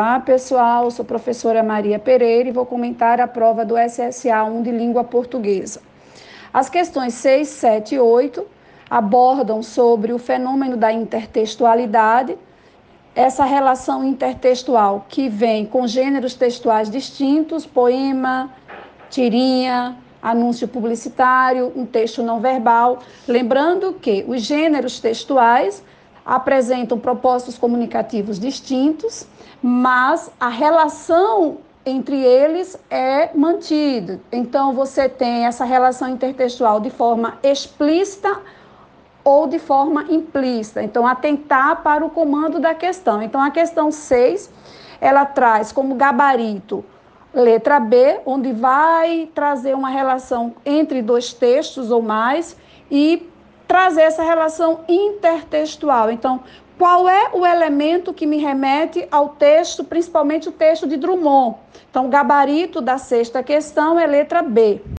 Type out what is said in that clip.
Olá, pessoal. Sou professora Maria Pereira e vou comentar a prova do SSA 1 de língua portuguesa. As questões 6, 7 e 8 abordam sobre o fenômeno da intertextualidade, essa relação intertextual que vem com gêneros textuais distintos, poema, tirinha, anúncio publicitário, um texto não verbal. Lembrando que os gêneros textuais apresentam propósitos comunicativos distintos, mas a relação entre eles é mantida. Então, você tem essa relação intertextual de forma explícita ou de forma implícita. Então, atentar para o comando da questão. Então, a questão 6, ela traz como gabarito letra B, onde vai trazer uma relação entre dois textos ou mais e trazer essa relação intertextual. Então, qual é o elemento que me remete ao texto, principalmente o texto de Drummond? Então, o gabarito da sexta questão é letra B.